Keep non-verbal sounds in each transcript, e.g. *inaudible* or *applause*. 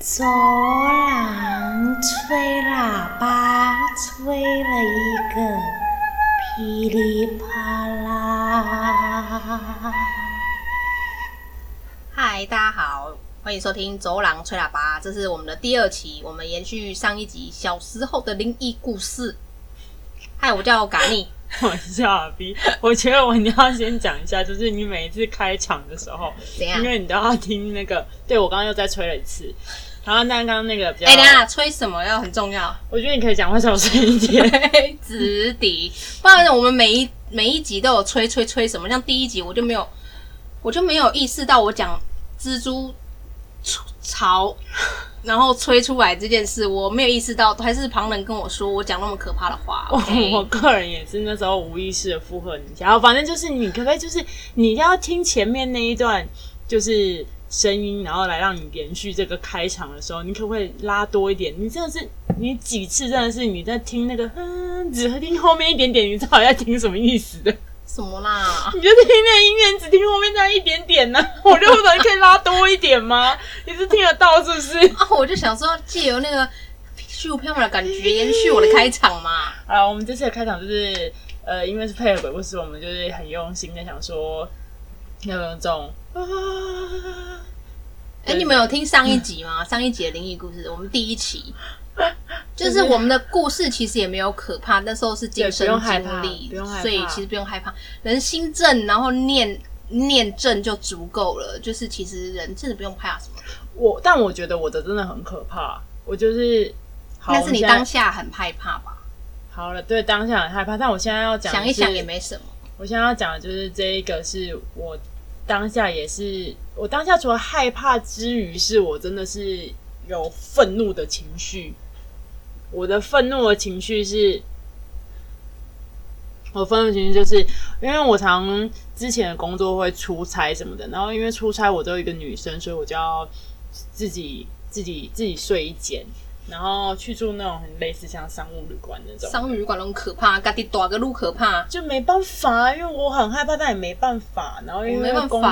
走廊吹喇叭，吹了一个噼里啪啦。嗨，大家好，欢迎收听《走廊吹喇叭》，这是我们的第二期，我们延续上一集小时候的灵异故事。嗨，我叫嘎尼。*laughs* 我是阿 B，我觉得我一定要先讲一下，就是你每一次开场的时候？因为你都要听那个，对，我刚刚又再吹了一次，然后但刚刚那个比较，哎、欸，等下吹什么要很重要，我觉得你可以讲话小声一点，*laughs* 直笛，不然我们每一每一集都有吹吹吹什么，像第一集我就没有，我就没有意识到我讲蜘蛛巢。然后吹出来这件事，我没有意识到，还是旁人跟我说我讲那么可怕的话。*laughs* Okay? 我我个人也是那时候无意识的附和你，然后反正就是你可不可以。就是你要听前面那一段就是声音，然后来让你延续这个开场的时候，你可不可以。拉多一点？你真的是你几次真的是你在听那个，嗯，只听后面一点点，你知道在听什么意思的？什么啦？*laughs* 你就听那个音乐，只听后面那一点点呢、啊？*laughs* 我就不能可以拉多一点吗？你是听得到是不是？*laughs* 啊，我就想说借由那个虚无缥缈的感觉延续我的开场嘛。啊，我们这次的开场就是呃，因为是配合鬼故事，我们就是很用心的想说要有这种啊。哎、欸，你们有听上一集吗？上一集的灵异故事，我们第一期。就是我们的故事其实也没有可怕，那时候是亲身经历，所以其实不用害怕。人心正，然后念念正就足够了。就是其实人真的不用怕什么。我但我觉得我的真的很可怕。我就是，但是你当下很害怕吧？好了，对，当下很害怕。但我现在要讲，想一想也没什么。我现在要讲的就是这一个，是我当下也是，我当下除了害怕之余，是我真的是有愤怒的情绪。我的愤怒的情绪是，我愤怒的情绪就是因为我常之前的工作会出差什么的，然后因为出差我都有一个女生，所以我就要自己自己自己睡一间，然后去住那种很类似像商务旅馆那种。商务旅馆那种可怕，家己大个路可怕，就没办法，因为我很害怕，但也没办法。然后因为工作，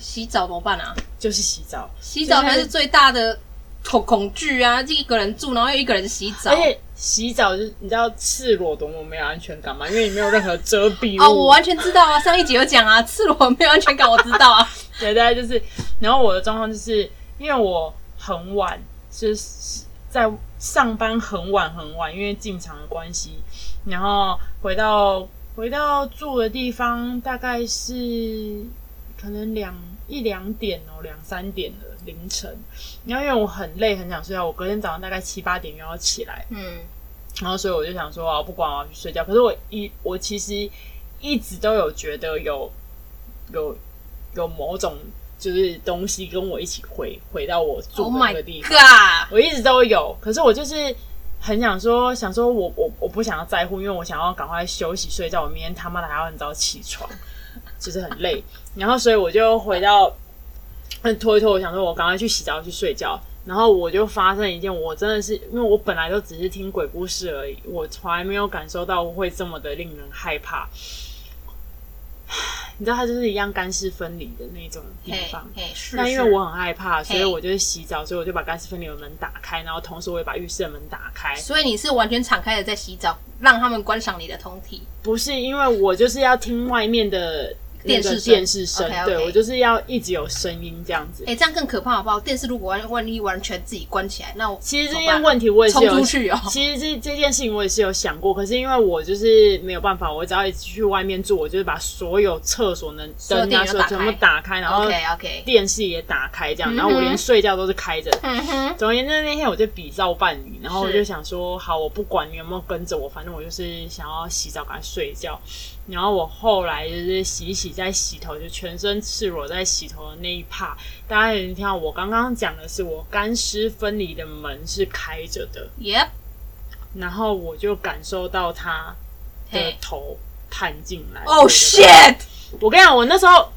洗澡怎么办啊？就是洗澡，洗澡才是最大的。恐恐惧啊！就一个人住，然后又一个人洗澡，而且洗澡就是你知道赤裸多么没有安全感吗？因为你没有任何遮蔽物哦，我完全知道啊，上一集有讲啊，赤裸没有安全感，我知道啊。*laughs* 对，大概就是，然后我的状况就是因为我很晚，就是在上班很晚很晚，因为进厂的关系，然后回到回到住的地方大概是可能两一两点哦，两三点了。凌晨，然后因为我很累，很想睡觉，我隔天早上大概七八点又要起来，嗯，然后所以我就想说，啊，不管我要去睡觉。可是我一我其实一直都有觉得有有有某种就是东西跟我一起回回到我住的那个地方，Oh 我一直都有。可是我就是很想说，想说我我我不想要在乎，因为我想要赶快休息睡觉。我明天他妈的还要很早起床，就是很累。然后所以我就回到。拖一拖，我想说，我赶快去洗澡去睡觉，然后我就发生一件，我真的是，因为我本来就只是听鬼故事而已，我从来没有感受到会这么的令人害怕。你知道，它就是一样干湿分离的那种地方。那因为我很害怕，所以我就是洗澡，所以我就把干湿分离的门打开，然后同时我也把浴室的门打开。所以你是完全敞开的在洗澡，让他们观赏你的通体？不是，因为我就是要听外面的。电视电视声.对，我就是要一直有声音这样子。哎、欸，这样更可怕好不好？电视如果万万一完全自己关起来，那我其实这件问题我也是有出去哦。*laughs* 其实这这件事情我也是有想过，可是因为我就是没有办法，我只要一直去外面住，我就是把所有厕所能灯啊什么全部打开，然后 OK OK 电视也打开这样，然后我连睡觉都是开着。嗯哼。总而言之，那天我就比照办理，然后我就想说，好，我不管你有没有跟着我，反正我就是想要洗澡赶快睡觉。然后我后来就是洗一洗再洗头，就全身赤裸在洗头的那一趴，大家能听到我刚刚讲的是我干湿分离的门是开着的，Yep，然后我就感受到他的头探进来。哦、hey. shit！我跟你讲，我那时候，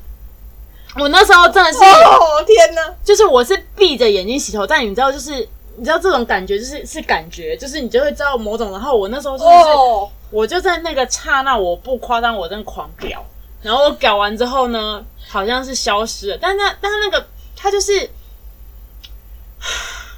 我那时候真的是，哦天哪！就是我是闭着眼睛洗头，但你知道，就是你知道这种感觉，就是是感觉，就是你就会知道某种。然后我那时候就是。Oh. 我就在那个刹那，我不夸张，我真的狂屌。然后我屌完之后呢，好像是消失了，但那但是那个他就是，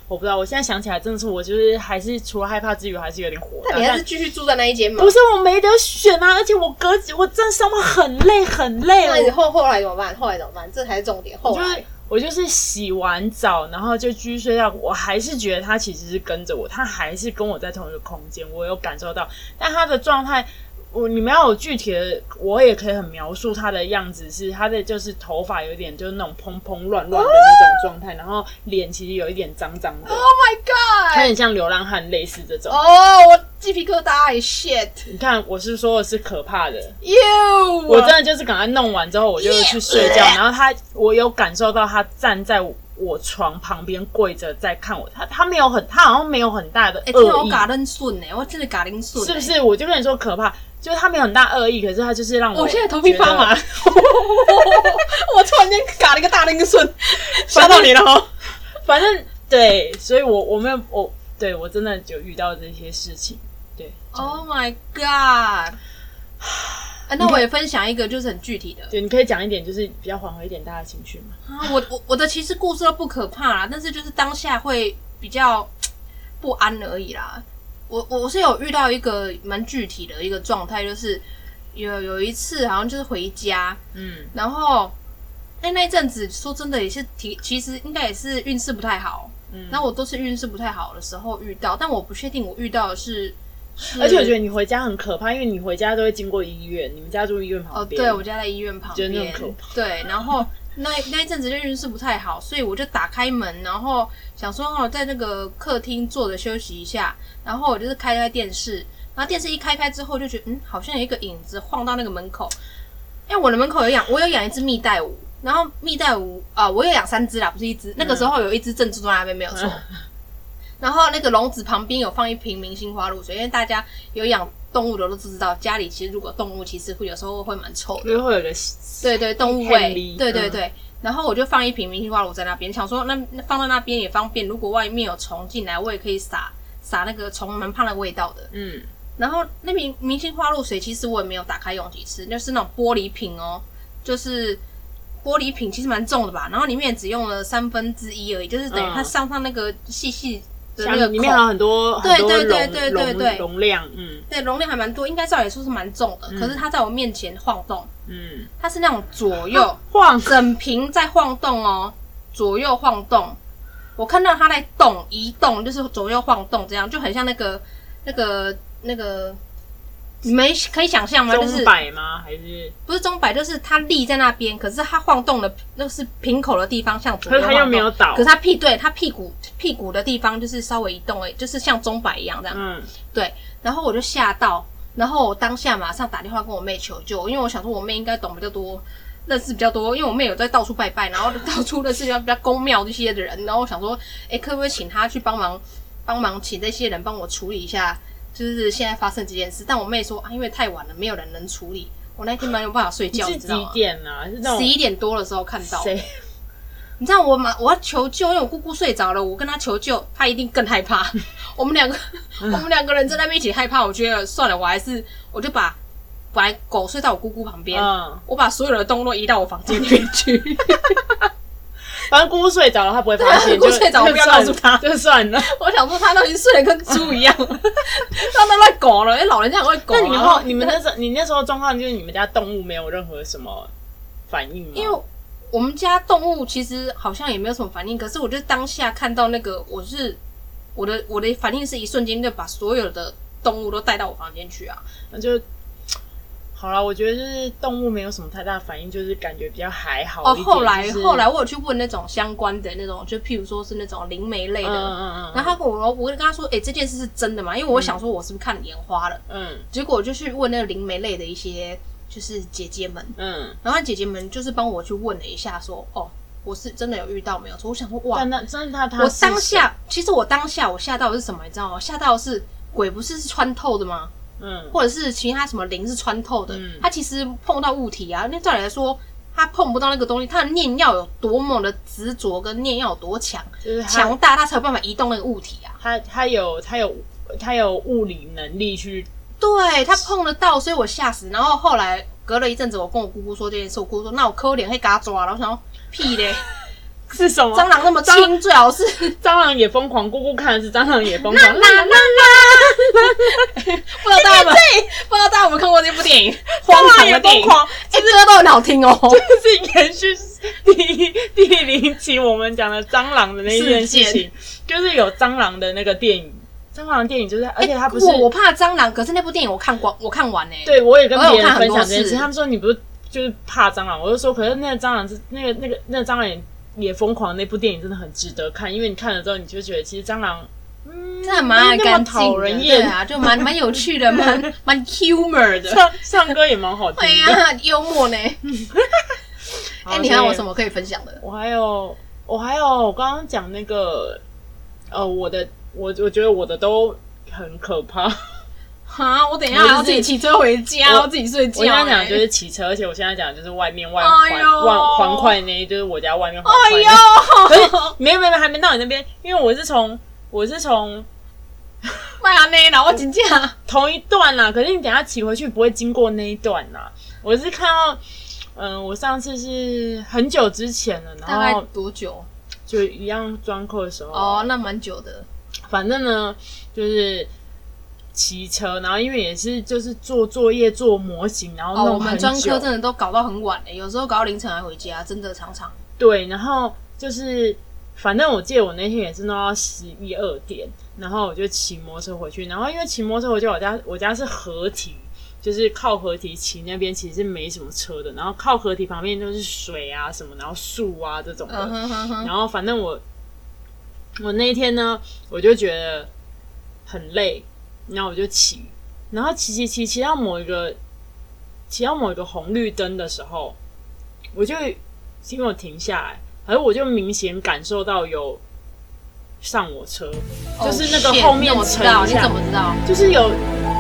我 *sighs* 我不知道，我现在想起来，真的是我就是还是除了害怕之余，还是有点火大。那你还是继续住在那一间吗？不是，我没得选啊！而且我隔我真的上班很累很累。那你后后来怎么办？后来怎么办？这才是重点。后来我就是洗完澡，然后就继续睡觉。我还是觉得他其实是跟着我，他还是跟我在同一个空间，我有感受到，但他的状态。我你们要有具体的，我也可以很描述他的样子，是他的就是头发有点就是那种蓬蓬乱乱的那种状态，oh! 然后脸其实有一点脏脏的。Oh my god！他很像流浪汉，类似这种。哦，oh, 我鸡皮疙瘩，shit！你看，我是说的是可怕的。You，我真的就是赶快弄完之后，我就去睡觉。Yeah. 然后他，我有感受到他站在我床旁边跪着在看我，他他没有很，他好像没有很大的恶意。哎、欸，我嘎铃顺呢，我真的嘎铃顺。是不是？我就跟你说可怕。就是他没有很大恶意，可是他就是让我。我现在头皮发麻，*laughs* 我突然间嘎了一个大铃顺，吓到你了哈。反正对，所以我我没有我对我真的就遇到这些事情。对，Oh my God！啊，那我也分享一个，就是很具体的。对，你可以讲一点，就是比较缓和一点大家的情绪嘛。啊，我我我的其实故事都不可怕啦，但是就是当下会比较不安而已啦。我我是有遇到一个蛮具体的一个状态，就是有有一次好像就是回家，嗯，然后哎那一阵子说真的也是挺，其实应该也是运势不太好，嗯，那我都是运势不太好的时候遇到，但我不确定我遇到的，是而且我觉得你回家很可怕，因为你回家都会经过医院，你们家住医院旁边，哦，对，我家在医院旁边，真的很可怕，对，然后。那那一阵子就运势不太好，所以我就打开门，然后想说哦，在那个客厅坐着休息一下，然后我就是开开电视，然后电视一开开之后就觉得嗯，好像有一个影子晃到那个门口，因为我的门口有养，我有养一只蜜袋鼯，然后蜜袋鼯啊、呃，我有养三只啦，不是一只，那个时候有一只正住在那边没有错，然后那个笼子旁边有放一瓶明星花露水，因为大家有养。动物的都知道，家里其实如果动物其实会有时候会蛮臭的，会有个对对动物味，对对对。嗯、然后我就放一瓶明星花露在那边，想说那那放在那边也方便，如果外面有虫进来，我也可以撒撒那个虫蛮怕那味道的。嗯。然后那瓶明星花露水其实我也没有打开用几次，就是那种玻璃瓶哦，就是玻璃瓶其实蛮重的吧，然后里面只用了三分之一而已，就是等于它上上那个细细。那个里面还有很多对对对对对对容量，嗯，对容量还蛮多，应该照理说是蛮重的。可是它在我面前晃动，嗯，它是那种左右晃，整瓶在晃动哦，左右晃动。我看到它在动移动，就是左右晃动，这样就很像那个那个那个。你们可以想象吗？就是钟摆吗？还是不是钟摆？就是它立在那边，可是它晃动的，那是瓶口的地方，像左右晃动。可是它又没有倒。可是它屁对它屁股屁股的地方就是稍微移动诶，就是像钟摆一样这样。嗯，对。然后我就吓到，然后我当下马上打电话跟我妹求救，因为我想说我妹应该懂比较多，认识比较多，因为我妹有在到处拜拜，然后 *laughs* 到处认识比较比较宫庙这些的人，然后我想说，诶，可不可以请她去帮忙帮忙，请这些人帮我处理一下。就是现在发生这件事，但我妹说啊，因为太晚了，没有人能处理。我那天没有办法睡觉，你知道吗？几点啊？十一点多的时候看到。谁？*laughs* 你知道我嘛？我要求救，因为我姑姑睡着了，我跟她求救，她一定更害怕。*laughs* 我们两个，*laughs* 我们两个人在那边一起害怕。我觉得算了，我还是我就把把狗睡到我姑姑旁边，嗯，我把所有的动物移到我房间里面去。反正姑姑睡着了，他不会发现。姑姑睡着，我不要告诉他，就算了。我想说，他都已经睡得跟猪一样，他都在搞了。*laughs* 哎，老人家很会搞。那你们，你们那时候，你那时候状况就是你们家动物没有任何什么反应吗？因为我们家动物其实好像也没有什么反应，可是我就当下看到那个，我是我的我的反应是一瞬间就把所有的动物都带到我房间去啊，那就。好了，我觉得就是动物没有什么太大反应，就是感觉比较还好。哦，后来、就是、后来我有去问那种相关的那种，就譬如说是那种灵媒类的，嗯嗯嗯。然后他跟我，我跟他说，哎、欸，这件事是真的吗？因为我想说，我是不是看眼花了？嗯。结果我就去问那个灵媒类的一些，就是姐姐们，嗯。然后姐姐们就是帮我去问了一下，说，哦，我是真的有遇到没有？所以我想说，哇，那真的他他，我当下其实我当下我吓到的是什么？你知道吗？吓到的是鬼不是是穿透的吗？嗯，或者是其他什么灵是穿透的，嗯，它其实碰到物体啊，那照理来说，它碰不到那个东西，它的念要有多么的执着，跟念要有多强，就是强大，它才有办法移动那个物体啊。它它有它有它有物理能力去，对，它碰得到，所以我吓死。然后后来隔了一阵子，我跟我姑姑说这件事，我姑姑说：“那我抠脸会给他抓了。”我想说屁嘞。*laughs* 是什么？蟑螂那么轻，最好是蟑螂也疯狂。姑姑看的是蟑螂也疯狂。啦啦啦啦！不知道大家们不知道大家有没有看过这部电影？荒唐的电影，哎，这歌都很好听哦。*laughs* 就是延续第一第零期我们讲的蟑螂的那件事情，就是有蟑螂的那个电影。蟑螂的电影就是，而且它不是我怕蟑螂，可是那部电影我看光，我看完呢。对，我也跟别人分享这件事，他们说你不是就是怕蟑螂，我就说，可是那个蟑螂是那个那个那个蟑螂也也疯狂，那部电影真的很值得看，因为你看了之后，你就觉得其实蟑螂嗯，真的蛮干净的，对啊，就蛮蛮有趣的，蛮蛮 humor 的，唱唱歌也蛮好听的，对呀，幽默呢。哎，你还有什么可以分享的？我还有，我还有，我刚刚讲那个，呃，我的。我我觉得我的都很可怕，哈！我等一下还要自己骑车回家，要自己睡觉。我现在讲的就是骑车，而且我现在讲的就是外面外环环环快呢，就是我家外面环快。哎呦！可是没有没有还没到你那边，因为我是从我是从麦阿内啦，我紧张同一段啦。可是你等下骑回去不会经过那一段啦。我是看到，嗯，我上次是很久之前了，然后多久？就一样专科的时候哦，那蛮久的。反正呢，就是骑车，然后因为也是就是做作业、做模型，然后弄很久。哦，我们专科真的都搞到很晚诶，有时候搞到凌晨还回家，真的常常。对，然后就是反正我记得我那天也是弄到十一二点，然后我就骑摩托车回去，然后因为骑摩托车回去，我家我家是合体，就是靠合体骑那边其实是没什么车的，然后靠合体旁边就是水啊什么，然后树啊这种的，然后反正我。我那一天呢，我就觉得很累，然后我就骑，然后骑骑骑骑到某一个骑到某一个红绿灯的时候，我就因为我停下来，而我就明显感受到有上我车，oh, 就是那个后面我知道，你怎么知道？就是有，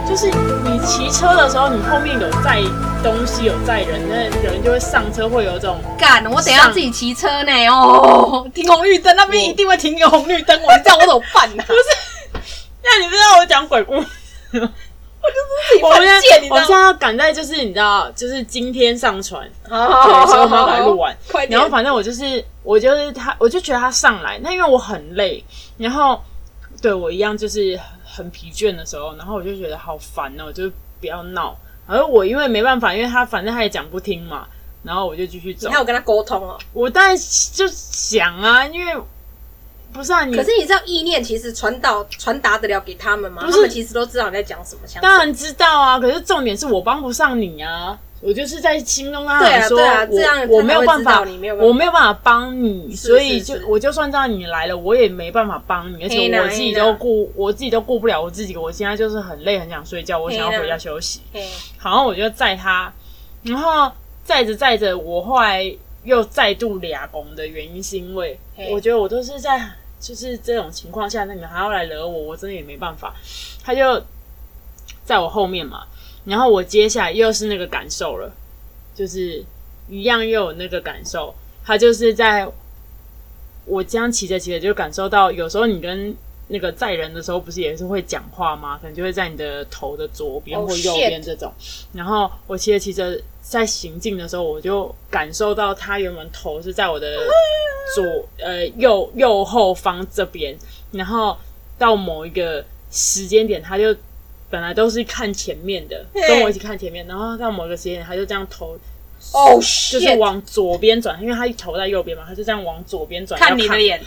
就是你骑车的时候，你后面有载东西有载人，那人就会上车，会有这种干。我等下自己骑车呢哦，停红绿灯那边一定会停个红绿灯，*laughs* 我这样我怎么办呢？不是，*laughs* 那你不知道我讲鬼故事，我就是自己发现，你知道，我现在要赶在就是你知道，就是今天上传，对，所以我们要把它录完。快点。然后反正我就是我就是他，我就觉得他上来，那因为我很累，然后对我一样就是很疲倦的时候，然后我就觉得好烦哦，就不要闹。而我因为没办法，因为他反正他也讲不听嘛，然后我就继续走。你还有跟他沟通哦？我当然就想啊，因为不是啊，你可是你知道意念其实传导传达得了给他们吗？他们其实都知道你在讲什么。当然知道啊，可是重点是我帮不上你啊。我就是在心中跟他讲说，我我没有办法，我没有办法帮你，所以就我就算知道你来了，我也没办法帮你，而且我自己都顾，我自己都顾不了我自己。我现在就是很累，很想睡觉，我想要回家休息。好，我就载他，然后载着载着，我后来又再度俩工的原因是因为我觉得我都是在就是这种情况下，那你们还要来惹我，我真的也没办法。他就在我后面嘛。然后我接下来又是那个感受了，就是一样又有那个感受。他就是在我这样骑着骑着，就感受到有时候你跟那个载人的时候，不是也是会讲话吗？可能就会在你的头的左边或右边这种。Oh, 然后我骑着骑着在行进的时候，我就感受到他原本头是在我的左呃右右后方这边，然后到某一个时间点，他就。本来都是看前面的，跟我一起看前面，然后到某个时间点，他就这样头，哦，就是往左边转，因为他一头在右边嘛，他就这样往左边转，看你的脸，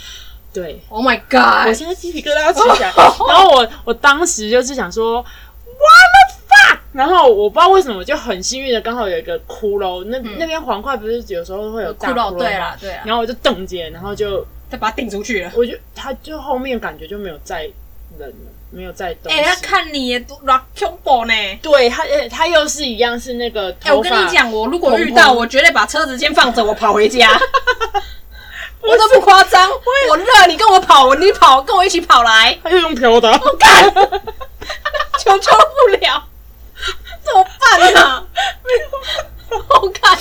对，Oh my God，我现在鸡皮疙瘩要起来，*laughs* 然后我我当时就是想说，What the fuck，然后我不知道为什么，就很幸运的刚好有一个骷髅，那那边黄块不是有时候会有骷髅，对啦对啊，然后我就瞪肩，然后就再把它顶出去了，我就他就后面感觉就没有再人了。没有在动。哎、欸，他看你也多恐怖呢。对他，他又是一样是那个头发。哎、欸，我跟你讲，我如果遇到，我绝对把车子先放着，我跑回家。*laughs* 是我都不夸张，我热，你跟我跑，你跑，跟我一起跑来。他又用飘的。我干，*laughs* 求救不了，怎么办呢？没有，我看，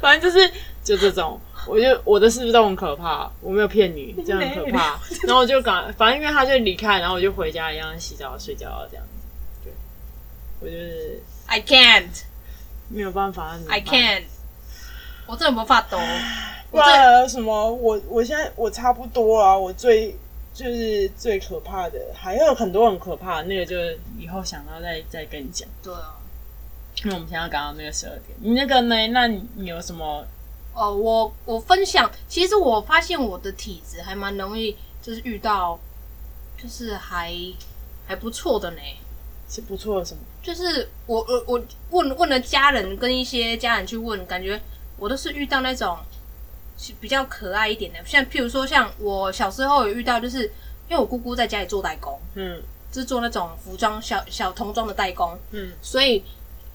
反正就是就这种。我就我的是不是都很可怕？我没有骗你，这样很可怕。然后我就赶，反正因为他就离开，然后我就回家一样洗澡睡觉这样子。对，我就是 I can't，没有办法。I can't，我真的没法抖。不然什么？我我现在我差不多啊，我最就是最可怕的，还有很多很可怕的，那个就是以后想到再再跟你讲。对啊，因为我们现在刚刚那个十二点，你那个呢？那你你有什么？哦，我我分享，其实我发现我的体质还蛮容易，就是遇到，就是还还不错的呢。是不错的什么？就是我我我问问了家人，跟一些家人去问，感觉我都是遇到那种比较可爱一点的，像譬如说，像我小时候有遇到，就是因为我姑姑在家里做代工，嗯，就是做那种服装小小童装的代工，嗯，所以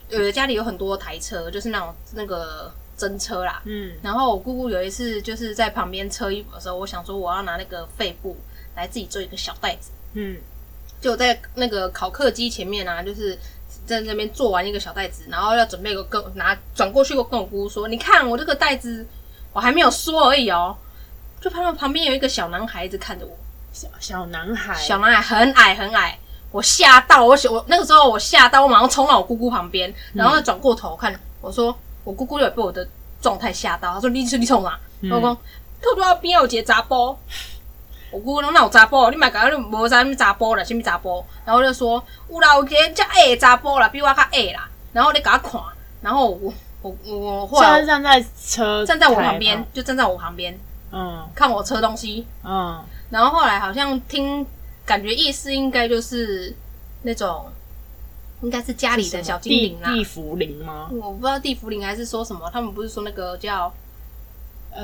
呃家里有很多台车，就是那种那个真车啦，嗯，然后我姑姑有一次就是在旁边车衣服的时候，我想说我要拿那个废布来自己做一个小袋子，嗯。就在那个烤客机前面啊，就是在那边做完一个小袋子，然后要准备一个跟拿转过去，我跟我姑姑说：“你看我这个袋子，我还没有说而已哦。”就他们旁边有一个小男孩子看着我，小小男孩，小男孩很矮很矮，我吓到我我那个时候我吓到，我马上冲到我姑姑旁边，然后转过头看我说：“我姑姑有被我的状态吓到。”她说：“你是你冲啊？”老公、嗯，偷偷要边有结扎包。我姑姑那有查甫，你买个你无啥物查甫啦，啥物查甫？然后就说有啦，有个遮矮的查甫啦，比我较矮啦。然后你给他看，然后我我我后来站在车站在我旁边，就站在我旁边，嗯，看我车东西，嗯。然后后来好像听感觉意思应该就是那种，应该是家里的小精灵啦，地茯苓吗？我不知道地茯苓还是说什么，他们不是说那个叫呃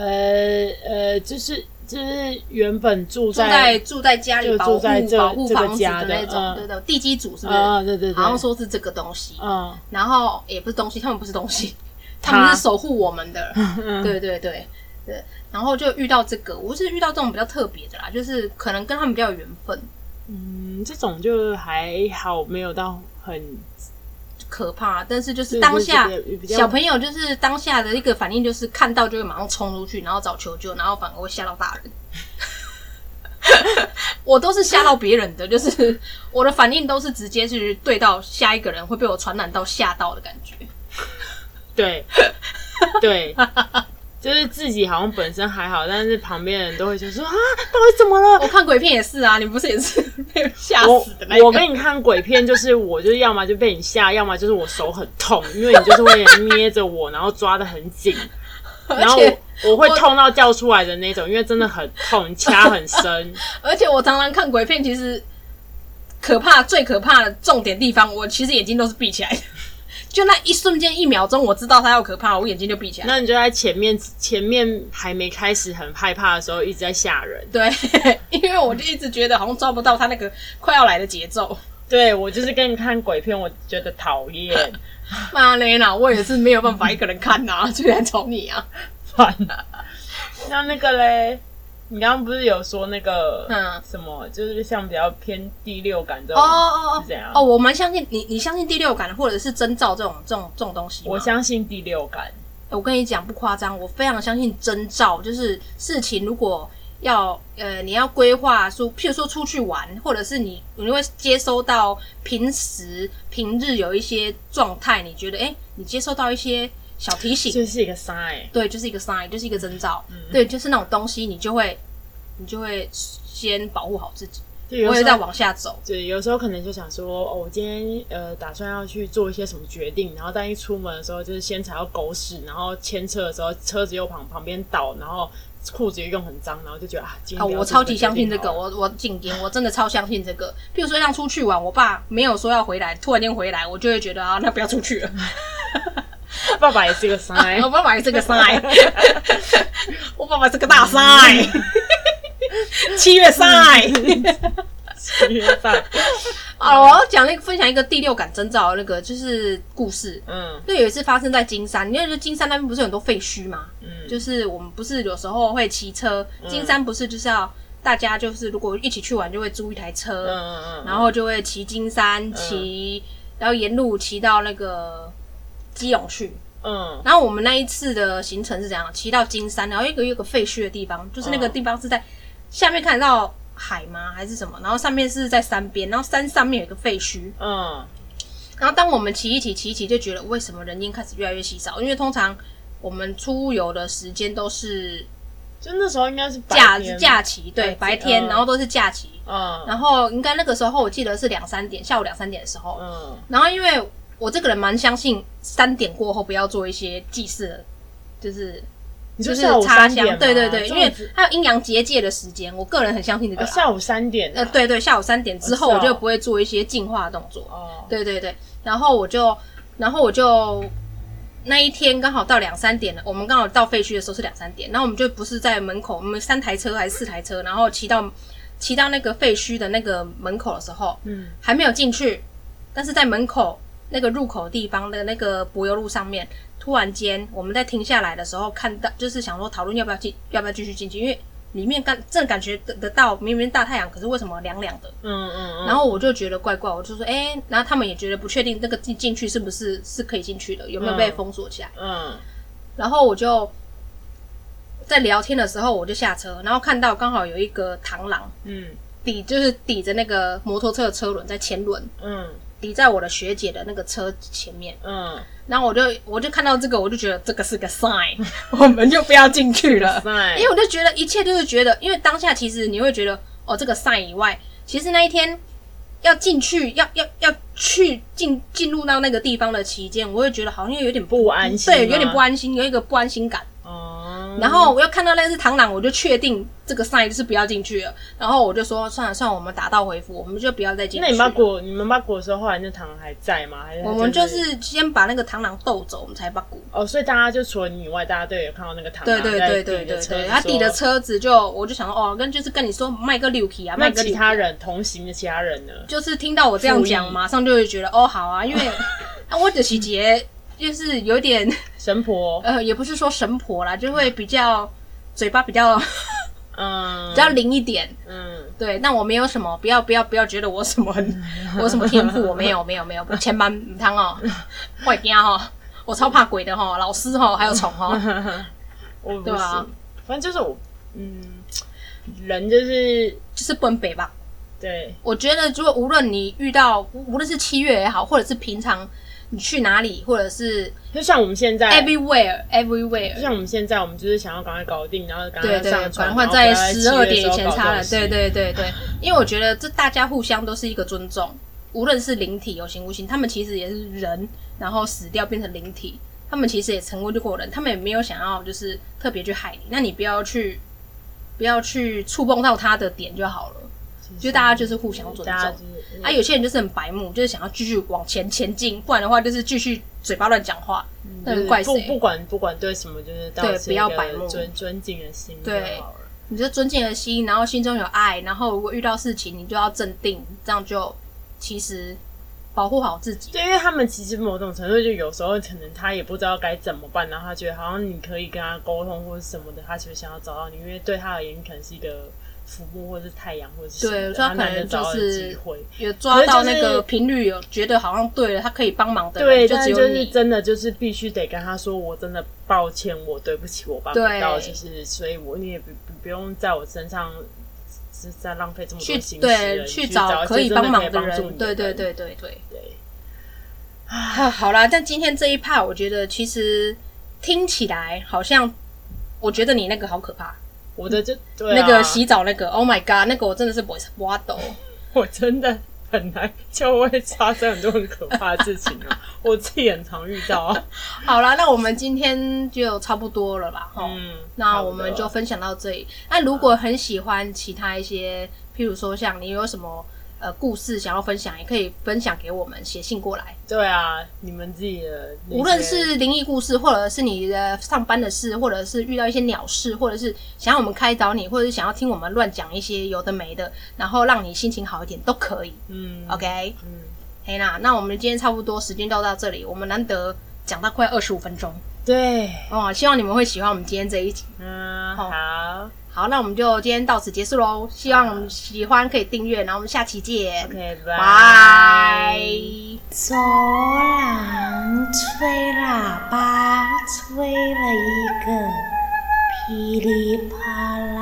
呃，就是。就是原本住在住在家里保护保护房子的那种，对、对地基组是不是？啊，对对对，好像说是这个东西。嗯，然后也不是东西，他们不是东西，他们是守护我们的。*laughs* 嗯、对对对对，然后就遇到这个，我是遇到这种比较特别的啦，就是可能跟他们比较有缘分。嗯，这种就还好，没有到很。可怕，但是就是当下小朋友就是当下的一个反应，就是看到就会马上冲出去，然后找求救，然后反而会吓到大人。*laughs* 我都是吓到别人的，就是我的反应都是直接去对到下一个人，会被我传染到吓到的感觉。对，*laughs* 对。就是自己好像本身还好，但是旁边人都会觉得说啊，到底怎么了？我看鬼片也是啊，你不是也是 *laughs* 被吓死的那个？我我跟你看鬼片，就是我就是要么就被你吓，要么就是我手很痛，因为你就是会捏着我，然后抓的很紧，*laughs* 然后我我会痛到叫出来的那种，因为真的很痛，掐很深。而且我常常看鬼片，其实可怕最可怕的重点地方，我其实眼睛都是闭起来的。就那一瞬间一秒钟，我知道它要可怕，我眼睛就闭起来。那你就在前面前面还没开始很害怕的时候，一直在吓人。对，因为我就一直觉得好像抓不到他那个快要来的节奏。对，我就是跟你看鬼片，我觉得讨厌。*laughs* 妈嘞啦，我也是没有办法一个人看呐、啊，就来找你啊，*laughs* 算了。那那个嘞？你刚刚不是有说那个嗯什么，就是像比较偏第六感这种哦哦哦，是这样哦。我蛮相信你，你相信第六感或者是征兆这种这种这种东西。我相信第六感。我跟你讲不夸张，我非常相信征兆，就是事情如果要呃你要规划说，譬如说出去玩，或者是你你会接收到平时平日有一些状态，你觉得哎，你接收到一些。小提醒，就是一个 sign，对，就是一个 sign，就是一个征兆，嗯、对，就是那种东西，你就会，你就会先保护好自己，不会再往下走。对，有时候可能就想说，哦，我今天呃打算要去做一些什么决定，然后但一出门的时候，就是先踩到狗屎，然后牵车的时候，车子又旁旁边倒，然后裤子又用很脏，然后就觉得啊，今天哦，我超级相信这个，我我紧紧，我真的超相信这个。譬如说像出去玩，我爸没有说要回来，突然间回来，我就会觉得啊，那不要出去了。爸爸也是个 *laughs* sign，我爸爸也是个 sign，*laughs* 我爸爸是个大 sign，*laughs* 七月 sign，七月 sign。啊，我要讲那个分享一个第六感征兆的那个就是故事。嗯，就有一次发生在金山，因为金山那边不是很多废墟嘛。嗯，就是我们不是有时候会骑车，金山不是就是要大家就是如果一起去玩就会租一台车，嗯嗯嗯，然后就会骑金山骑，然后沿路骑到那个。基隆去，嗯，然后我们那一次的行程是怎样？骑到金山，然后一个有个废墟的地方，就是那个地方是在下面看得到海吗？还是什么？然后上面是在山边，然后山上面有一个废墟，嗯。然后当我们骑一骑骑一骑，就觉得为什么人烟开始越来越稀少？因为通常我们出游的时间都是就那时候应该是假天假期，对，白天，嗯然后都是假期，嗯，然后应该那个时候我记得是两三点，下午两三点的时候，嗯然后因为我这个人蛮相信三点过后不要做一些祭祀的，就是就是插香，对对对，因为它有阴阳结界的时间，我个人很相信这个下午三点啊，呃，对对，下午三点之后我就不会做一些净化动作。哦，对对对，然后我就，然后我就那一天刚好到两三点了，我们刚好到废墟的时候是两三点，然后我们就不是在门口，我们三台车还是四台车，然后骑到骑到那个废墟的那个门口的时候，嗯。还没有进去，但是在门口那个入口地方的那个柏油路上面，突然间我们在停下来的时候，看到就是想说讨论要不要进，要不要继续进去，因为里面感真的感觉得得到明明大太阳，可是为什么凉凉的？嗯嗯嗯，然后我就觉得怪怪，我就说，哎、然后他们也觉得不确定那个进进去是不是是可以进去的，有没有被封锁起来？嗯。然后我就在聊天的时候，我就下车，然后看到刚好有一个螳螂嗯。抵，就是抵着那个摩托车的车轮在前轮，嗯抵在我的学姐的那个车前面。嗯，然后我就我就看到这个，我就觉得这个是个 sign，*laughs* 我们就不要进去了。在因为我就觉得一切都是觉得，因为当下其实你会觉得，哦，这个 sign 以外，其实那一天要进去，要要要去进进入到那个地方的期间，我会觉得好像有点不安心对，有点不安心，有一个不安心感。哦，然后我又看到那只螳螂，我就确定这个 sign 就是不要进去了。然后我就说，算了算了，我们打道回府，我们就不要再进去了。那你们果你们把果的时候，后来那螳螂还在吗？还是我们就是先把那个螳螂逗走，我们才把果。哦，所以大家就除了你以外，大家都有看到那个螳螂对对在对对对他抵的说车子就，我就想说，哦，跟就是跟你说卖个六 K 啊，那卖个其他人同行的其他人呢？就是听到我这样讲，马上就会觉得哦，好啊，因为 *laughs* 啊，我的细节就是有点 *laughs* 神婆，呃，也不是说神婆啦，就会比较嘴巴比较嗯，*laughs* 比较灵一点。嗯，对，那我没有什么，不要不要不要觉得我什么很 *laughs* 我什么天赋，我没有没有没有，千万唔通哦，我会惊哦，我超怕鬼的哈，老师哈还有虫哈，我对啊。反正就是我，嗯，人就是就是奔北吧。对，我觉得，如果无论你遇到，无论是七月也好，或者是平常你去哪里，或者是就像我们现在 everywhere everywhere，就像我们现在，我们就是想要赶快搞定，然后赶快上传，赶快在然后不要十二点以7月的前插了，对对对对，因为我觉得这大家互相都是一个尊重，无论是灵体有形无形，他们其实也是人，然后死掉变成灵体，他们其实也成为过人，他们也没有想要就是特别去害你，那你不要去不要去触碰到他的点就好了，就大家就是互相尊重啊，有些人就是很白目，就是想要继续往前前进，不然的话就是继续嘴巴乱讲话，那就是能怪谁？不不管不管对什么，就是对不要白目尊尊敬的心对。你就尊敬的心，然后心中有爱，然后如果遇到事情，你就要镇定，这样就其实保护好自己。对，因为他们其实某种程度就有时候可能他也不知道该怎么办，然后他觉得好像你可以跟他沟通或者什么的，他其实想要找到你，因为对他而言，可能是一个浮木或者是太阳或者是对，所以他可能就是。有抓到那个频率，有觉得好像对了，他可以帮忙的对，人就但就是只有你。真的就是必须得跟他说，我真的抱歉，我对不起，我帮不到，就是所以我你也不不不用在我身上是在浪费这么多去心思对，去去找可以帮忙的人，你的人对对对对对。对。啊，好啦，但今天这一 part 我觉得其实听起来好像，我觉得你那个好可怕，我的就对、啊、那个洗澡那个，Oh my god，那个我真的是不会挖抖。*laughs* 我真的本来，就会发生很多很可怕的事情啊！*laughs* 我自己很常遇到。好啦，那我们今天就差不多了吧？哈嗯，那我们就分享到这里。那如果很喜欢其他一些，譬如说像你有什么呃故事想要分享，也可以分享给我们，写信过来。对啊，你们自己的，无论是灵异故事，或者是你的上班的事，或者是遇到一些鸟事，或者是想要我们开导你，或者是想要听我们乱讲一些有的没的，然后让你心情好一点，都可以。嗯 OK，嗯，嘿啦，那我们今天差不多时间就到这里，我们难得讲到快二十五分钟对，哦，希望你们会喜欢我们今天这一集。嗯，好好好，那我们就今天到此结束喽。希望我们喜欢可以订阅，然后我们下期见。，OK，拜。拜。走廊吹喇叭，吹了一个噼里啪啦。